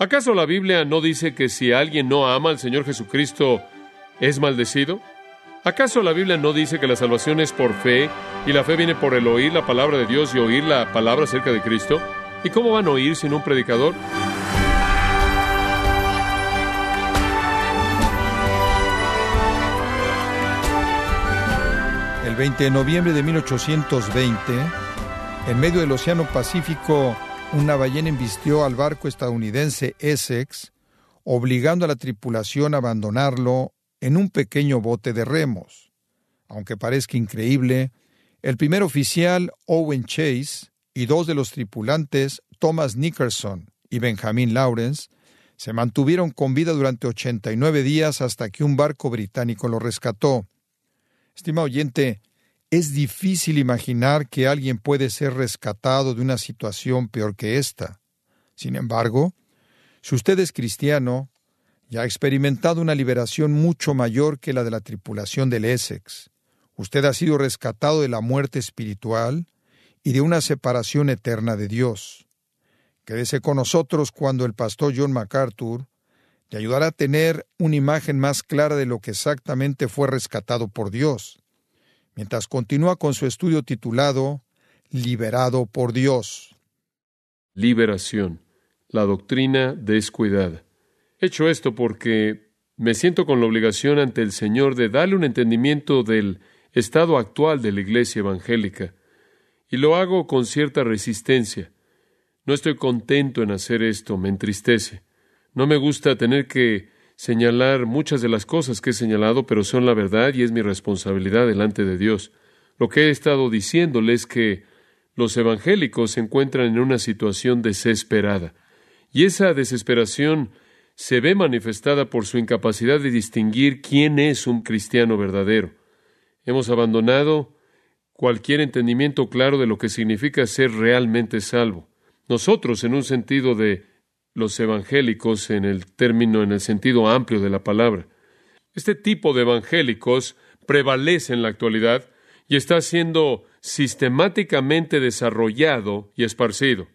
¿Acaso la Biblia no dice que si alguien no ama al Señor Jesucristo es maldecido? ¿Acaso la Biblia no dice que la salvación es por fe y la fe viene por el oír la palabra de Dios y oír la palabra acerca de Cristo? ¿Y cómo van a oír sin un predicador? El 20 de noviembre de 1820, en medio del Océano Pacífico, una ballena embistió al barco estadounidense Essex, obligando a la tripulación a abandonarlo en un pequeño bote de remos. Aunque parezca increíble, el primer oficial, Owen Chase, y dos de los tripulantes, Thomas Nickerson y Benjamin Lawrence, se mantuvieron con vida durante 89 días hasta que un barco británico lo rescató. Estimado oyente, es difícil imaginar que alguien puede ser rescatado de una situación peor que esta. Sin embargo, si usted es cristiano, y ha experimentado una liberación mucho mayor que la de la tripulación del Essex. Usted ha sido rescatado de la muerte espiritual y de una separación eterna de Dios. Quédese con nosotros cuando el pastor John MacArthur le ayudará a tener una imagen más clara de lo que exactamente fue rescatado por Dios, mientras continúa con su estudio titulado Liberado por Dios. Liberación, la doctrina descuidada. Hecho esto porque me siento con la obligación ante el Señor de darle un entendimiento del estado actual de la iglesia evangélica, y lo hago con cierta resistencia. No estoy contento en hacer esto, me entristece. No me gusta tener que señalar muchas de las cosas que he señalado, pero son la verdad y es mi responsabilidad delante de Dios. Lo que he estado diciéndole es que los evangélicos se encuentran en una situación desesperada, y esa desesperación se ve manifestada por su incapacidad de distinguir quién es un cristiano verdadero. Hemos abandonado cualquier entendimiento claro de lo que significa ser realmente salvo. Nosotros, en un sentido de los evangélicos, en el término, en el sentido amplio de la palabra. Este tipo de evangélicos prevalece en la actualidad y está siendo sistemáticamente desarrollado y esparcido.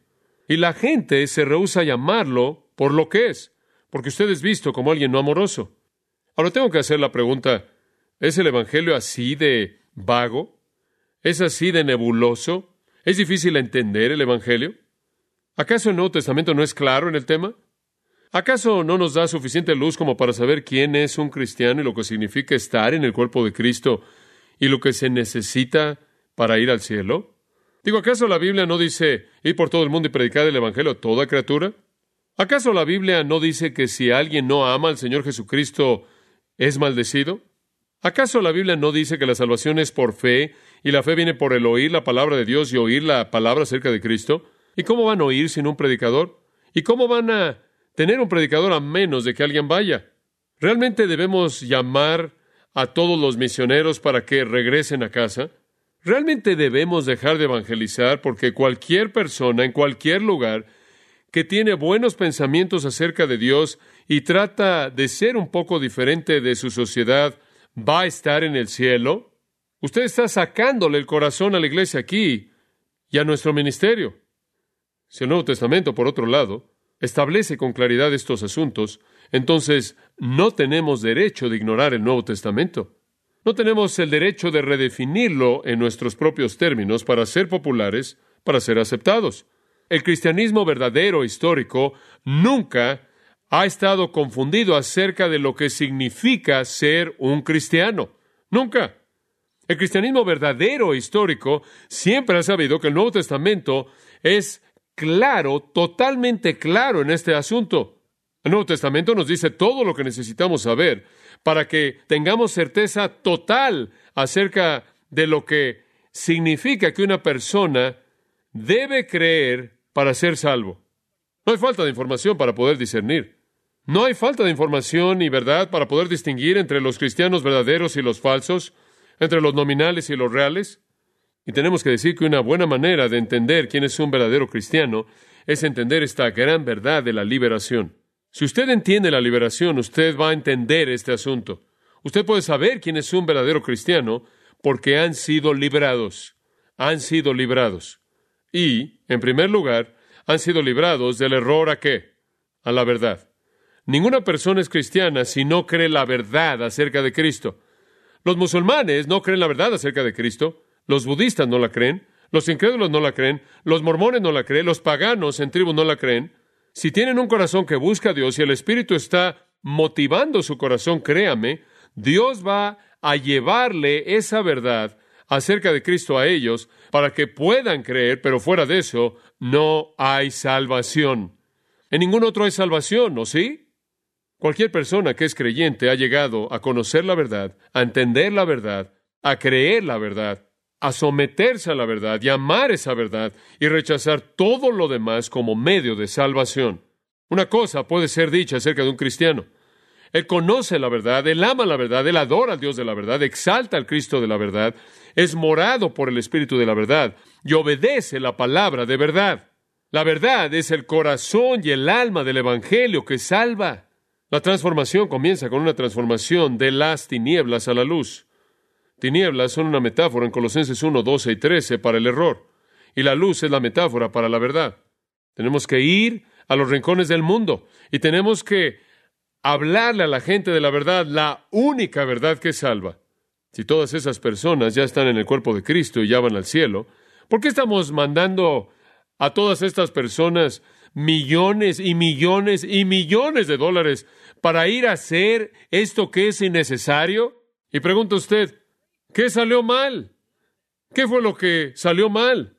Y la gente se rehúsa a llamarlo por lo que es porque usted es visto como alguien no amoroso. Ahora tengo que hacer la pregunta, ¿es el Evangelio así de vago? ¿Es así de nebuloso? ¿Es difícil entender el Evangelio? ¿Acaso el Nuevo Testamento no es claro en el tema? ¿Acaso no nos da suficiente luz como para saber quién es un cristiano y lo que significa estar en el cuerpo de Cristo y lo que se necesita para ir al cielo? Digo, ¿acaso la Biblia no dice ir por todo el mundo y predicar el Evangelio a toda criatura? ¿Acaso la Biblia no dice que si alguien no ama al Señor Jesucristo es maldecido? ¿Acaso la Biblia no dice que la salvación es por fe y la fe viene por el oír la palabra de Dios y oír la palabra acerca de Cristo? ¿Y cómo van a oír sin un predicador? ¿Y cómo van a tener un predicador a menos de que alguien vaya? ¿Realmente debemos llamar a todos los misioneros para que regresen a casa? ¿Realmente debemos dejar de evangelizar porque cualquier persona en cualquier lugar que tiene buenos pensamientos acerca de Dios y trata de ser un poco diferente de su sociedad, va a estar en el cielo? Usted está sacándole el corazón a la iglesia aquí y a nuestro ministerio. Si el Nuevo Testamento, por otro lado, establece con claridad estos asuntos, entonces no tenemos derecho de ignorar el Nuevo Testamento. No tenemos el derecho de redefinirlo en nuestros propios términos para ser populares, para ser aceptados. El cristianismo verdadero histórico nunca ha estado confundido acerca de lo que significa ser un cristiano. Nunca. El cristianismo verdadero histórico siempre ha sabido que el Nuevo Testamento es claro, totalmente claro en este asunto. El Nuevo Testamento nos dice todo lo que necesitamos saber para que tengamos certeza total acerca de lo que significa que una persona debe creer para ser salvo. No hay falta de información para poder discernir. No hay falta de información y verdad para poder distinguir entre los cristianos verdaderos y los falsos, entre los nominales y los reales. Y tenemos que decir que una buena manera de entender quién es un verdadero cristiano es entender esta gran verdad de la liberación. Si usted entiende la liberación, usted va a entender este asunto. Usted puede saber quién es un verdadero cristiano porque han sido liberados. Han sido librados y, en primer lugar, han sido librados del error a qué? a la verdad. Ninguna persona es cristiana si no cree la verdad acerca de Cristo. Los musulmanes no creen la verdad acerca de Cristo, los budistas no la creen, los incrédulos no la creen, los mormones no la creen, los paganos en tribu no la creen. Si tienen un corazón que busca a Dios y el Espíritu está motivando su corazón, créame, Dios va a llevarle esa verdad acerca de Cristo a ellos para que puedan creer, pero fuera de eso no hay salvación. En ningún otro hay salvación, ¿no sí? Cualquier persona que es creyente ha llegado a conocer la verdad, a entender la verdad, a creer la verdad, a someterse a la verdad y amar esa verdad y rechazar todo lo demás como medio de salvación. Una cosa puede ser dicha acerca de un cristiano. Él conoce la verdad, él ama la verdad, él adora al Dios de la verdad, exalta al Cristo de la verdad, es morado por el Espíritu de la verdad y obedece la palabra de verdad. La verdad es el corazón y el alma del Evangelio que salva. La transformación comienza con una transformación de las tinieblas a la luz. Tinieblas son una metáfora en Colosenses 1, 12 y 13 para el error, y la luz es la metáfora para la verdad. Tenemos que ir a los rincones del mundo y tenemos que hablarle a la gente de la verdad, la única verdad que salva. Si todas esas personas ya están en el cuerpo de Cristo y ya van al cielo, ¿por qué estamos mandando a todas estas personas millones y millones y millones de dólares para ir a hacer esto que es innecesario? Y pregunta usted, ¿qué salió mal? ¿Qué fue lo que salió mal?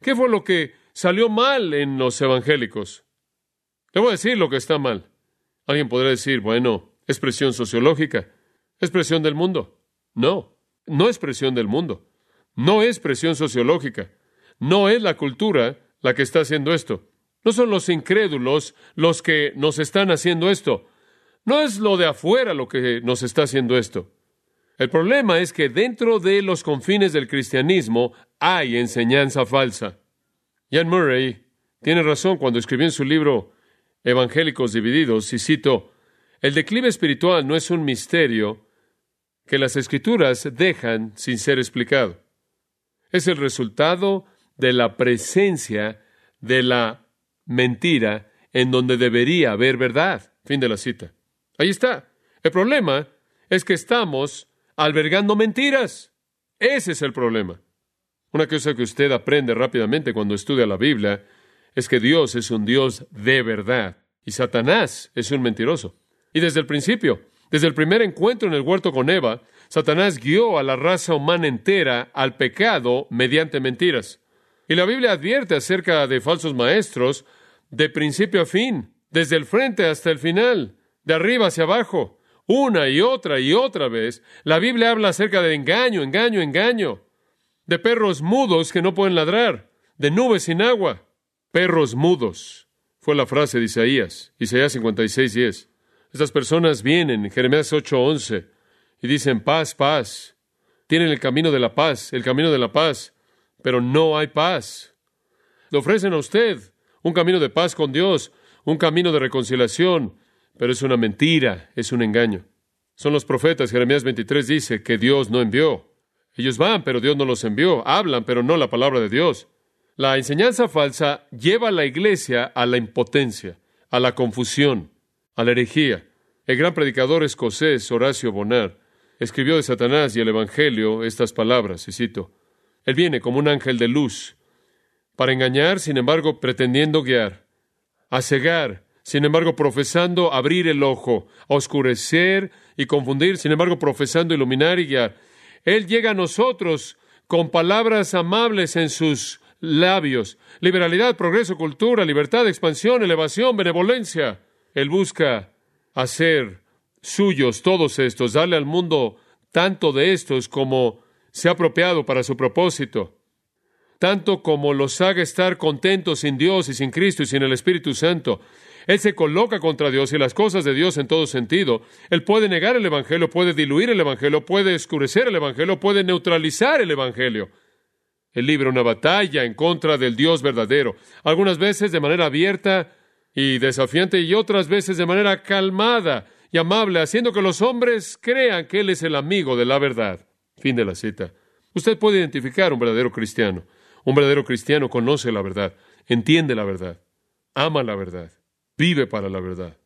¿Qué fue lo que salió mal en los evangélicos? Le voy a decir lo que está mal. Alguien podrá decir, bueno, es presión sociológica, es presión del mundo. No, no es presión del mundo, no es presión sociológica, no es la cultura la que está haciendo esto. No son los incrédulos los que nos están haciendo esto. No es lo de afuera lo que nos está haciendo esto. El problema es que dentro de los confines del cristianismo hay enseñanza falsa. Jan Murray tiene razón cuando escribió en su libro Evangélicos Divididos, y cito, el declive espiritual no es un misterio que las escrituras dejan sin ser explicado. Es el resultado de la presencia de la mentira en donde debería haber verdad. Fin de la cita. Ahí está. El problema es que estamos albergando mentiras. Ese es el problema. Una cosa que usted aprende rápidamente cuando estudia la Biblia es que Dios es un Dios de verdad y Satanás es un mentiroso. Y desde el principio, desde el primer encuentro en el huerto con Eva, Satanás guió a la raza humana entera al pecado mediante mentiras. Y la Biblia advierte acerca de falsos maestros de principio a fin, desde el frente hasta el final, de arriba hacia abajo, una y otra y otra vez. La Biblia habla acerca de engaño, engaño, engaño, de perros mudos que no pueden ladrar, de nubes sin agua, perros mudos. Fue la frase de Isaías, Isaías 56, 10. Estas personas vienen, Jeremías 8:11, y dicen paz, paz. Tienen el camino de la paz, el camino de la paz, pero no hay paz. Le ofrecen a usted un camino de paz con Dios, un camino de reconciliación, pero es una mentira, es un engaño. Son los profetas, Jeremías 23 dice que Dios no envió. Ellos van, pero Dios no los envió. Hablan, pero no la palabra de Dios. La enseñanza falsa lleva a la iglesia a la impotencia, a la confusión a la herejía. El gran predicador escocés Horacio Bonar escribió de Satanás y el Evangelio estas palabras, y cito, Él viene como un ángel de luz, para engañar, sin embargo, pretendiendo guiar, a cegar, sin embargo, profesando abrir el ojo, oscurecer y confundir, sin embargo, profesando iluminar y guiar. Él llega a nosotros con palabras amables en sus labios, liberalidad, progreso, cultura, libertad, expansión, elevación, benevolencia. Él busca hacer suyos todos estos, darle al mundo tanto de estos como se ha apropiado para su propósito, tanto como los haga estar contentos sin Dios y sin Cristo y sin el Espíritu Santo. Él se coloca contra Dios y las cosas de Dios en todo sentido. Él puede negar el Evangelio, puede diluir el Evangelio, puede escurecer el Evangelio, puede neutralizar el Evangelio. Él libra una batalla en contra del Dios verdadero, algunas veces de manera abierta, y desafiante y otras veces de manera calmada y amable, haciendo que los hombres crean que Él es el amigo de la verdad. Fin de la cita. Usted puede identificar un verdadero cristiano. Un verdadero cristiano conoce la verdad, entiende la verdad, ama la verdad. Vive para la verdad.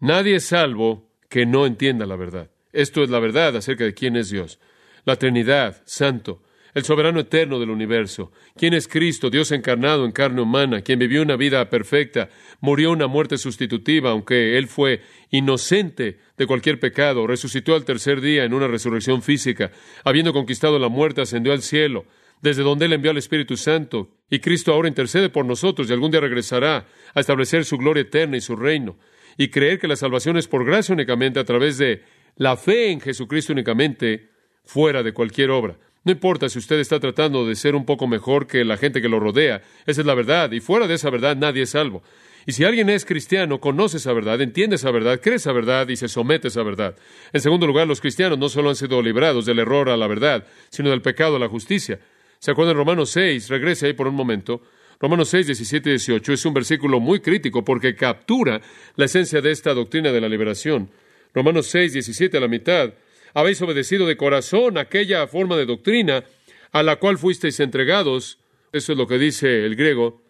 Nadie es salvo que no entienda la verdad. Esto es la verdad acerca de quién es Dios. La Trinidad, Santo, el soberano eterno del universo, quién es Cristo, Dios encarnado en carne humana, quien vivió una vida perfecta, murió una muerte sustitutiva, aunque Él fue inocente de cualquier pecado, resucitó al tercer día en una resurrección física, habiendo conquistado la muerte, ascendió al cielo, desde donde Él envió al Espíritu Santo, y Cristo ahora intercede por nosotros y algún día regresará a establecer su gloria eterna y su reino, y creer que la salvación es por gracia únicamente a través de la fe en Jesucristo únicamente, fuera de cualquier obra. No importa si usted está tratando de ser un poco mejor que la gente que lo rodea, esa es la verdad, y fuera de esa verdad nadie es salvo. Y si alguien es cristiano, conoce esa verdad, entiende esa verdad, cree esa verdad y se somete a esa verdad. En segundo lugar, los cristianos no solo han sido librados del error a la verdad, sino del pecado a la justicia. ¿Se acuerdan Romanos 6? Regrese ahí por un momento. Romanos 6, 17 y 18 es un versículo muy crítico porque captura la esencia de esta doctrina de la liberación. Romanos 6, 17 a la mitad habéis obedecido de corazón aquella forma de doctrina a la cual fuisteis entregados, eso es lo que dice el griego,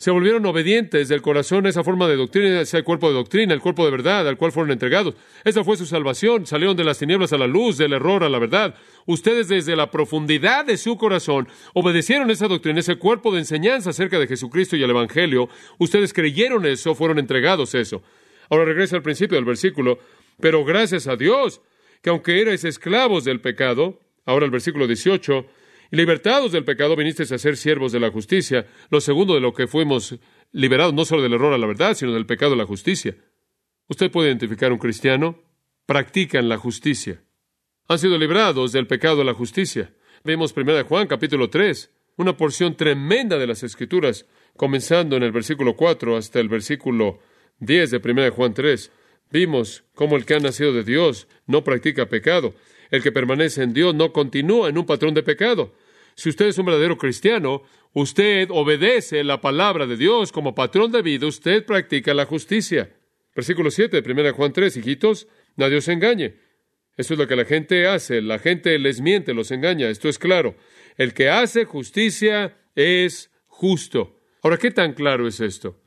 se volvieron obedientes del corazón a esa forma de doctrina, ese cuerpo de doctrina, el cuerpo de verdad al cual fueron entregados. Esa fue su salvación, salieron de las tinieblas a la luz, del error a la verdad. Ustedes desde la profundidad de su corazón obedecieron esa doctrina, ese cuerpo de enseñanza acerca de Jesucristo y el Evangelio. Ustedes creyeron eso, fueron entregados eso. Ahora regresa al principio del versículo, pero gracias a Dios que aunque erais esclavos del pecado, ahora el versículo 18, libertados del pecado, vinisteis a ser siervos de la justicia, lo segundo de lo que fuimos liberados, no solo del error a la verdad, sino del pecado a la justicia. Usted puede identificar un cristiano, practican la justicia. Han sido librados del pecado a la justicia. Vemos 1 Juan capítulo 3, una porción tremenda de las Escrituras, comenzando en el versículo 4 hasta el versículo 10 de 1 Juan 3. Vimos cómo el que ha nacido de Dios no practica pecado. El que permanece en Dios no continúa en un patrón de pecado. Si usted es un verdadero cristiano, usted obedece la palabra de Dios como patrón de vida, usted practica la justicia. Versículo 7 de 1 Juan 3, hijitos, nadie os engañe. Eso es lo que la gente hace, la gente les miente, los engaña, esto es claro. El que hace justicia es justo. Ahora, ¿qué tan claro es esto?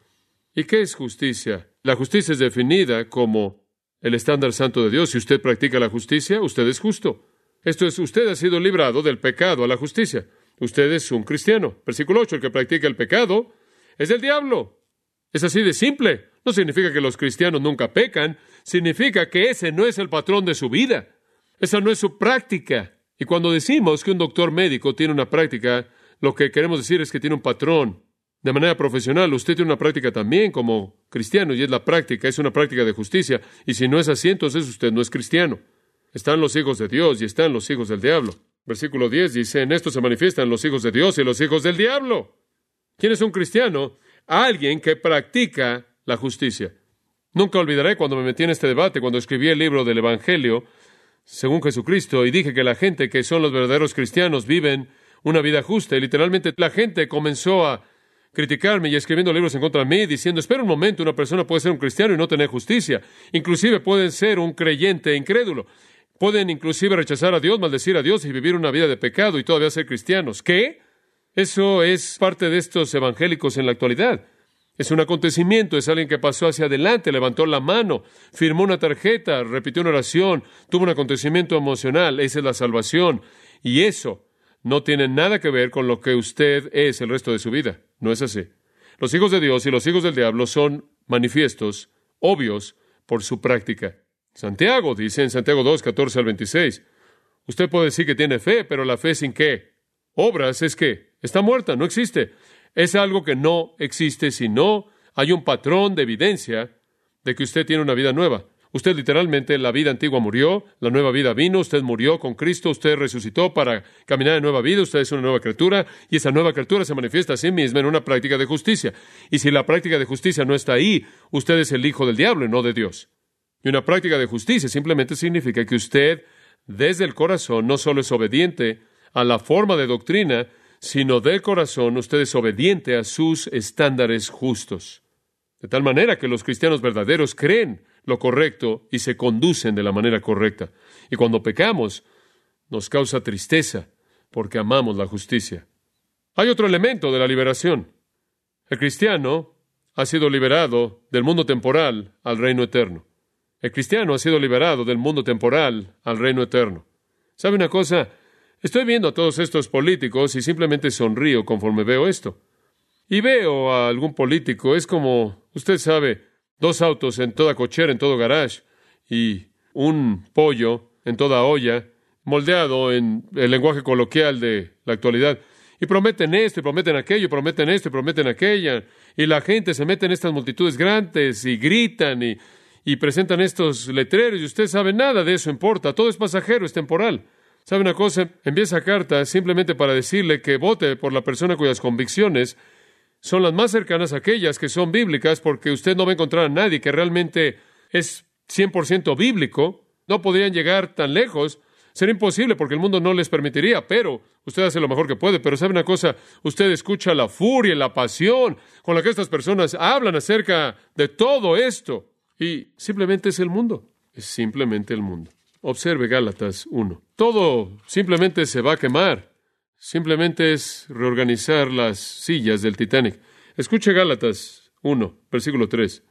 ¿Y qué es justicia? La justicia es definida como el estándar santo de Dios. Si usted practica la justicia, usted es justo. Esto es, usted ha sido librado del pecado a la justicia. Usted es un cristiano. Versículo 8, el que practica el pecado es del diablo. Es así de simple. No significa que los cristianos nunca pecan, significa que ese no es el patrón de su vida. Esa no es su práctica. Y cuando decimos que un doctor médico tiene una práctica, lo que queremos decir es que tiene un patrón de manera profesional, usted tiene una práctica también como cristiano, y es la práctica, es una práctica de justicia, y si no es así, entonces usted no es cristiano. Están los hijos de Dios y están los hijos del diablo. Versículo 10 dice, en esto se manifiestan los hijos de Dios y los hijos del diablo. ¿Quién es un cristiano? Alguien que practica la justicia. Nunca olvidaré cuando me metí en este debate, cuando escribí el libro del Evangelio, según Jesucristo, y dije que la gente que son los verdaderos cristianos viven una vida justa, y literalmente la gente comenzó a criticarme y escribiendo libros en contra de mí, diciendo, espera un momento, una persona puede ser un cristiano y no tener justicia. Inclusive pueden ser un creyente incrédulo. Pueden inclusive rechazar a Dios, maldecir a Dios y vivir una vida de pecado y todavía ser cristianos. ¿Qué? Eso es parte de estos evangélicos en la actualidad. Es un acontecimiento, es alguien que pasó hacia adelante, levantó la mano, firmó una tarjeta, repitió una oración, tuvo un acontecimiento emocional, esa es la salvación. Y eso no tiene nada que ver con lo que usted es el resto de su vida. No es así. Los hijos de Dios y los hijos del diablo son manifiestos, obvios, por su práctica. Santiago dice en Santiago 2, 14 al 26, usted puede decir que tiene fe, pero la fe sin qué? Obras es que está muerta, no existe. Es algo que no existe si no hay un patrón de evidencia de que usted tiene una vida nueva. Usted literalmente, la vida antigua murió, la nueva vida vino, usted murió con Cristo, usted resucitó para caminar en nueva vida, usted es una nueva criatura y esa nueva criatura se manifiesta a sí misma en una práctica de justicia. Y si la práctica de justicia no está ahí, usted es el hijo del diablo y no de Dios. Y una práctica de justicia simplemente significa que usted, desde el corazón, no solo es obediente a la forma de doctrina, sino del corazón usted es obediente a sus estándares justos. De tal manera que los cristianos verdaderos creen lo correcto y se conducen de la manera correcta. Y cuando pecamos, nos causa tristeza porque amamos la justicia. Hay otro elemento de la liberación. El cristiano ha sido liberado del mundo temporal al reino eterno. El cristiano ha sido liberado del mundo temporal al reino eterno. ¿Sabe una cosa? Estoy viendo a todos estos políticos y simplemente sonrío conforme veo esto. Y veo a algún político, es como, usted sabe, dos autos en toda cochera, en todo garage, y un pollo en toda olla, moldeado en el lenguaje coloquial de la actualidad. Y prometen esto, y prometen aquello, y prometen esto, y prometen aquella. Y la gente se mete en estas multitudes grandes y gritan y, y presentan estos letreros, y usted sabe nada de eso importa. Todo es pasajero, es temporal. ¿Sabe una cosa? Envía esa carta simplemente para decirle que vote por la persona cuyas convicciones son las más cercanas a aquellas que son bíblicas, porque usted no va a encontrar a nadie que realmente es 100% bíblico. No podrían llegar tan lejos. Sería imposible porque el mundo no les permitiría, pero usted hace lo mejor que puede. Pero sabe una cosa, usted escucha la furia, la pasión con la que estas personas hablan acerca de todo esto. Y simplemente es el mundo. Es simplemente el mundo. Observe Gálatas 1. Todo simplemente se va a quemar. Simplemente es reorganizar las sillas del Titanic. Escuche Gálatas 1, versículo 3.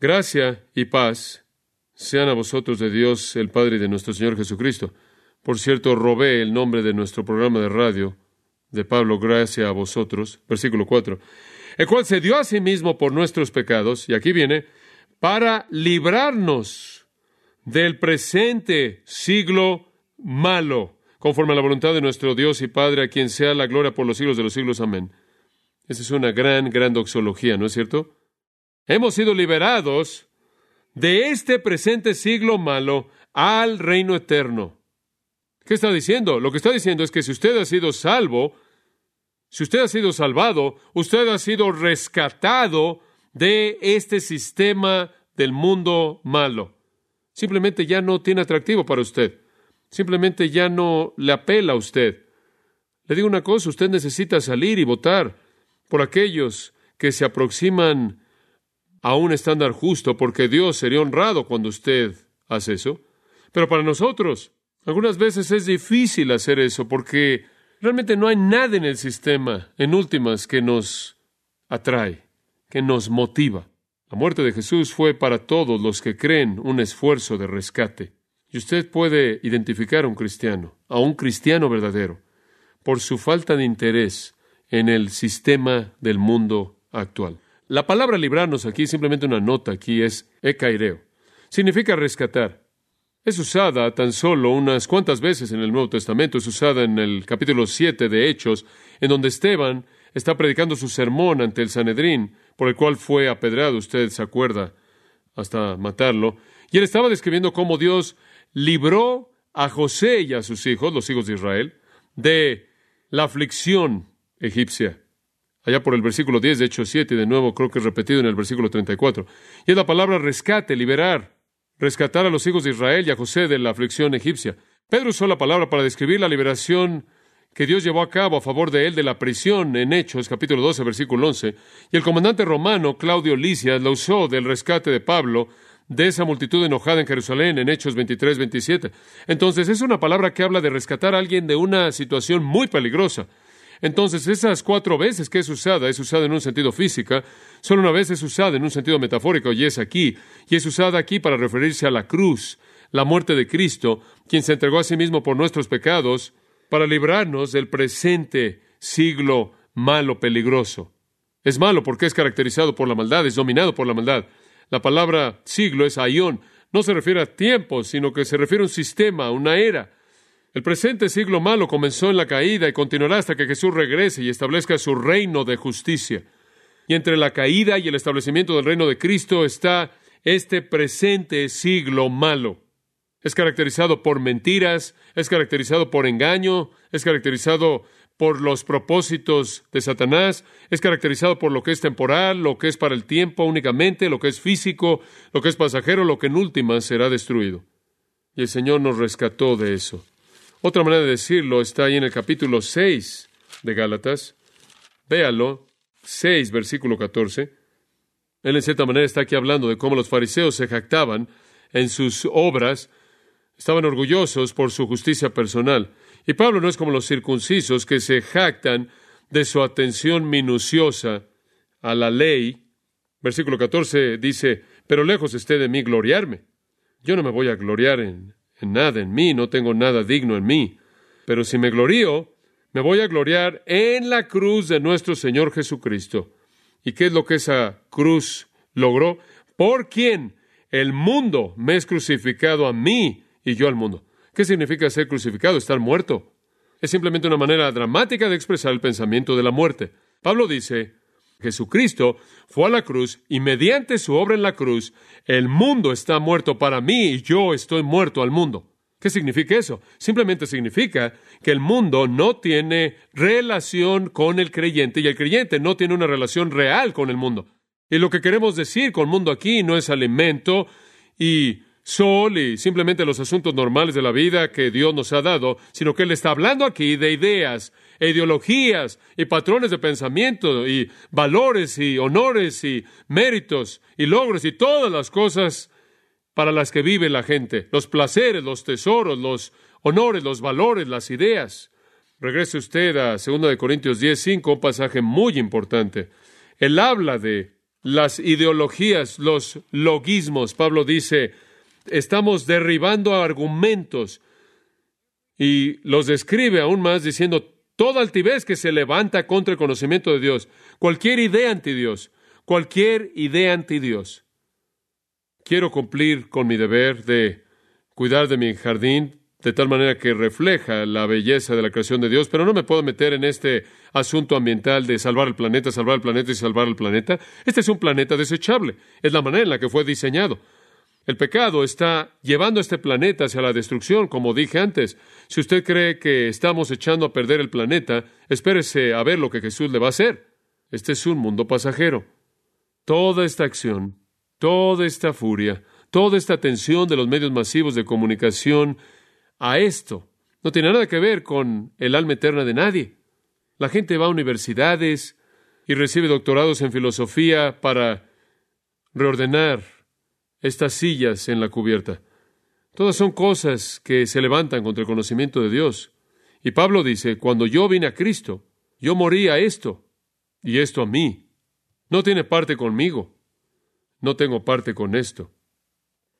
Gracia y paz sean a vosotros de Dios, el Padre y de nuestro Señor Jesucristo. Por cierto, robé el nombre de nuestro programa de radio de Pablo, gracia a vosotros, versículo 4, el cual se dio a sí mismo por nuestros pecados, y aquí viene, para librarnos del presente siglo malo, conforme a la voluntad de nuestro Dios y Padre, a quien sea la gloria por los siglos de los siglos. Amén. Esa es una gran, gran doxología, ¿no es cierto? Hemos sido liberados de este presente siglo malo al reino eterno. ¿Qué está diciendo? Lo que está diciendo es que si usted ha sido salvo, si usted ha sido salvado, usted ha sido rescatado de este sistema del mundo malo simplemente ya no tiene atractivo para usted. Simplemente ya no le apela a usted. Le digo una cosa, usted necesita salir y votar por aquellos que se aproximan a un estándar justo, porque Dios sería honrado cuando usted hace eso. Pero para nosotros, algunas veces es difícil hacer eso, porque realmente no hay nada en el sistema, en últimas, que nos atrae, que nos motiva. La muerte de Jesús fue para todos los que creen un esfuerzo de rescate. Y usted puede identificar a un cristiano, a un cristiano verdadero, por su falta de interés en el sistema del mundo actual. La palabra librarnos aquí, simplemente una nota aquí, es ecaireo. Significa rescatar. Es usada tan solo unas cuantas veces en el Nuevo Testamento. Es usada en el capítulo 7 de Hechos, en donde Esteban está predicando su sermón ante el Sanedrín por el cual fue apedrado, usted se acuerda, hasta matarlo. Y él estaba describiendo cómo Dios libró a José y a sus hijos, los hijos de Israel, de la aflicción egipcia. Allá por el versículo 10 de Hechos 7, de nuevo creo que es repetido en el versículo 34. Y es la palabra rescate, liberar, rescatar a los hijos de Israel y a José de la aflicción egipcia. Pedro usó la palabra para describir la liberación que Dios llevó a cabo a favor de él de la prisión en Hechos, capítulo 12, versículo 11, y el comandante romano Claudio Licias lo usó del rescate de Pablo de esa multitud enojada en Jerusalén en Hechos 23, 27. Entonces es una palabra que habla de rescatar a alguien de una situación muy peligrosa. Entonces esas cuatro veces que es usada, es usada en un sentido físico, solo una vez es usada en un sentido metafórico y es aquí, y es usada aquí para referirse a la cruz, la muerte de Cristo, quien se entregó a sí mismo por nuestros pecados, para librarnos del presente siglo malo, peligroso. Es malo porque es caracterizado por la maldad, es dominado por la maldad. La palabra siglo es aión. No se refiere a tiempo, sino que se refiere a un sistema, una era. El presente siglo malo comenzó en la caída y continuará hasta que Jesús regrese y establezca su reino de justicia. Y entre la caída y el establecimiento del reino de Cristo está este presente siglo malo. Es caracterizado por mentiras, es caracterizado por engaño, es caracterizado por los propósitos de Satanás, es caracterizado por lo que es temporal, lo que es para el tiempo únicamente, lo que es físico, lo que es pasajero, lo que en última será destruido. Y el Señor nos rescató de eso. Otra manera de decirlo está ahí en el capítulo 6 de Gálatas. Véalo, 6, versículo 14. Él en cierta manera está aquí hablando de cómo los fariseos se jactaban en sus obras Estaban orgullosos por su justicia personal. Y Pablo no es como los circuncisos que se jactan de su atención minuciosa a la ley Versículo 14 dice, pero lejos esté de mí gloriarme. Yo no me voy a gloriar en, nada en mí, no tengo nada digno en mí. Pero si me glorío, me voy a gloriar en la cruz de nuestro Señor Jesucristo. ¿Y qué es lo que esa cruz logró? ¿Por quién? El mundo me es crucificado a mí y yo al mundo. ¿Qué significa ser crucificado? Estar muerto. Es simplemente una manera dramática de expresar el pensamiento de la muerte. Pablo dice, Jesucristo fue a la cruz y mediante su obra en la cruz, el mundo está muerto para mí y yo estoy muerto al mundo. ¿Qué significa eso? Simplemente significa que el mundo no tiene relación con el creyente y el creyente no tiene una relación real con el mundo. Y lo que queremos decir con mundo aquí no es alimento y sol y simplemente los asuntos normales de la vida que Dios nos ha dado, sino que Él está hablando aquí de ideas, e ideologías y patrones de pensamiento y valores y honores y méritos y logros y todas las cosas para las que vive la gente, los placeres, los tesoros, los honores, los valores, las ideas. Regrese usted a 2 de Corintios 10:5, un pasaje muy importante. Él habla de las ideologías, los logismos. Pablo dice, estamos derribando argumentos y los describe aún más diciendo toda altivez que se levanta contra el conocimiento de Dios, cualquier idea anti Dios, cualquier idea anti Dios quiero cumplir con mi deber de cuidar de mi jardín de tal manera que refleja la belleza de la creación de Dios, pero no me puedo meter en este asunto ambiental de salvar el planeta, salvar el planeta y salvar el planeta. Este es un planeta desechable, es la manera en la que fue diseñado. El pecado está llevando este planeta hacia la destrucción, como dije antes. Si usted cree que estamos echando a perder el planeta, espérese a ver lo que Jesús le va a hacer. Este es un mundo pasajero. Toda esta acción toda esta furia, toda esta atención de los medios masivos de comunicación a esto. No tiene nada que ver con el alma eterna de nadie. La gente va a universidades y recibe doctorados en filosofía para reordenar estas sillas en la cubierta. Todas son cosas que se levantan contra el conocimiento de Dios. Y Pablo dice, cuando yo vine a Cristo, yo morí a esto y esto a mí. No tiene parte conmigo. No tengo parte con esto.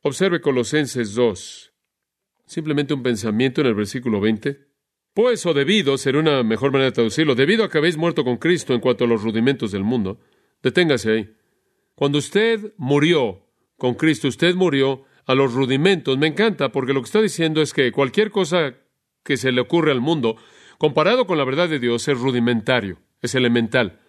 Observe Colosenses 2. Simplemente un pensamiento en el versículo 20. Pues o debido, será una mejor manera de traducirlo, debido a que habéis muerto con Cristo en cuanto a los rudimentos del mundo. Deténgase ahí. Cuando usted murió con Cristo, usted murió a los rudimentos. Me encanta porque lo que está diciendo es que cualquier cosa que se le ocurre al mundo, comparado con la verdad de Dios, es rudimentario, es elemental,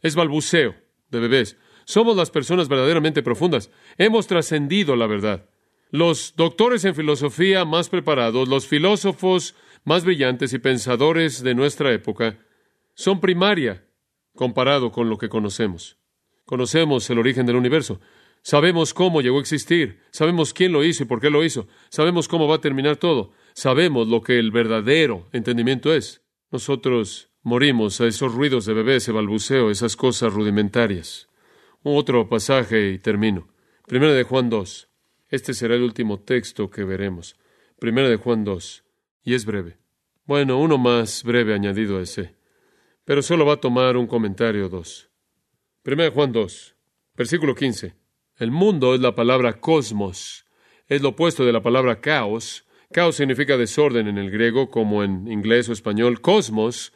es balbuceo de bebés. Somos las personas verdaderamente profundas. Hemos trascendido la verdad. Los doctores en filosofía más preparados, los filósofos más brillantes y pensadores de nuestra época, son primaria comparado con lo que conocemos. Conocemos el origen del universo. Sabemos cómo llegó a existir. Sabemos quién lo hizo y por qué lo hizo. Sabemos cómo va a terminar todo. Sabemos lo que el verdadero entendimiento es. Nosotros morimos a esos ruidos de bebé, ese balbuceo, esas cosas rudimentarias. Otro pasaje y termino. Primera de Juan 2. Este será el último texto que veremos. Primera de Juan 2. Y es breve. Bueno, uno más breve añadido a ese. Pero solo va a tomar un comentario dos. Primera de Juan 2. Versículo 15. El mundo es la palabra cosmos. Es lo opuesto de la palabra caos. Caos significa desorden en el griego, como en inglés o español. Cosmos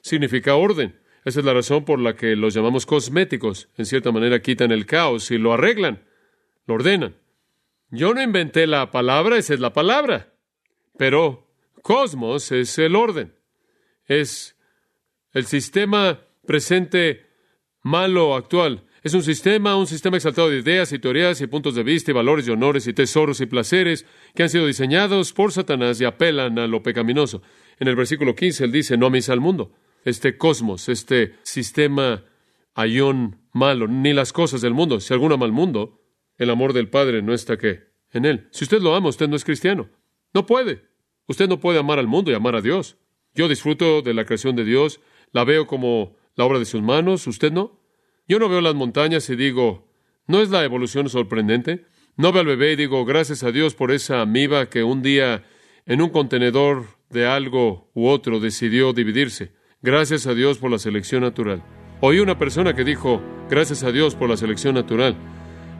significa orden. Esa es la razón por la que los llamamos cosméticos. En cierta manera quitan el caos y lo arreglan, lo ordenan. Yo no inventé la palabra, esa es la palabra. Pero cosmos es el orden. Es el sistema presente malo actual. Es un sistema, un sistema exaltado de ideas y teorías y puntos de vista y valores y honores y tesoros y placeres que han sido diseñados por Satanás y apelan a lo pecaminoso. En el versículo 15 él dice, no amis al mundo este cosmos, este sistema ayón malo, ni las cosas del mundo. Si alguno ama al mundo, el amor del Padre no está que en él. Si usted lo ama, usted no es cristiano. No puede. Usted no puede amar al mundo y amar a Dios. Yo disfruto de la creación de Dios, la veo como la obra de sus manos, usted no. Yo no veo las montañas y digo, ¿no es la evolución sorprendente? No veo al bebé y digo, gracias a Dios por esa amiba que un día en un contenedor de algo u otro decidió dividirse. Gracias a Dios por la selección natural. Oí una persona que dijo, gracias a Dios por la selección natural.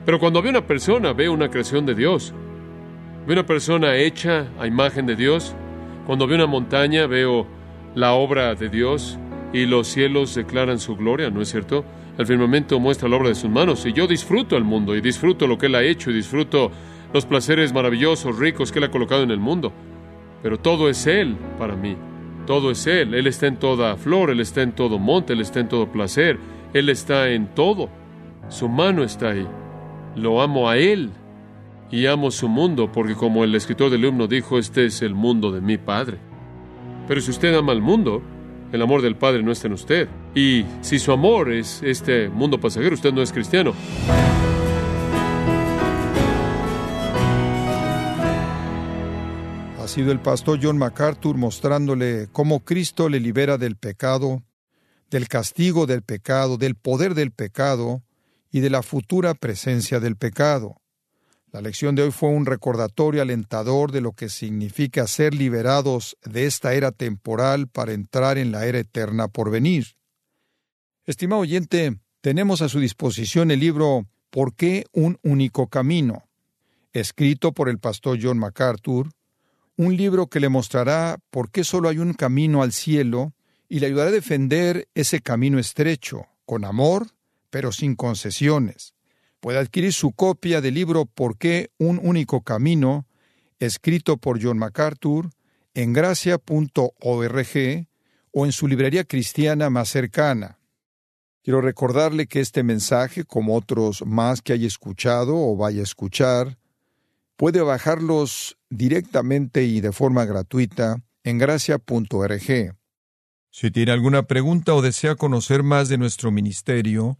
Pero cuando ve una persona, ve una creación de Dios. Ve una persona hecha a imagen de Dios. Cuando ve una montaña, veo la obra de Dios y los cielos declaran su gloria, ¿no es cierto? El firmamento muestra la obra de sus manos y yo disfruto el mundo y disfruto lo que Él ha hecho y disfruto los placeres maravillosos, ricos que Él ha colocado en el mundo. Pero todo es Él para mí. Todo es Él. Él está en toda flor, Él está en todo monte, Él está en todo placer, Él está en todo. Su mano está ahí. Lo amo a Él y amo su mundo, porque como el escritor del himno dijo, este es el mundo de mi Padre. Pero si usted ama al mundo, el amor del Padre no está en usted. Y si su amor es este mundo pasajero, usted no es cristiano. Ha sido el pastor John MacArthur mostrándole cómo Cristo le libera del pecado, del castigo del pecado, del poder del pecado y de la futura presencia del pecado. La lección de hoy fue un recordatorio alentador de lo que significa ser liberados de esta era temporal para entrar en la era eterna por venir. Estimado oyente, tenemos a su disposición el libro ¿Por qué un único camino? escrito por el pastor John MacArthur, un libro que le mostrará por qué solo hay un camino al cielo y le ayudará a defender ese camino estrecho, con amor, pero sin concesiones. Puede adquirir su copia del libro ¿Por qué un único camino? escrito por John MacArthur en gracia.org o en su librería cristiana más cercana. Quiero recordarle que este mensaje, como otros más que haya escuchado o vaya a escuchar, puede bajarlos directamente y de forma gratuita en gracia.org. Si tiene alguna pregunta o desea conocer más de nuestro ministerio,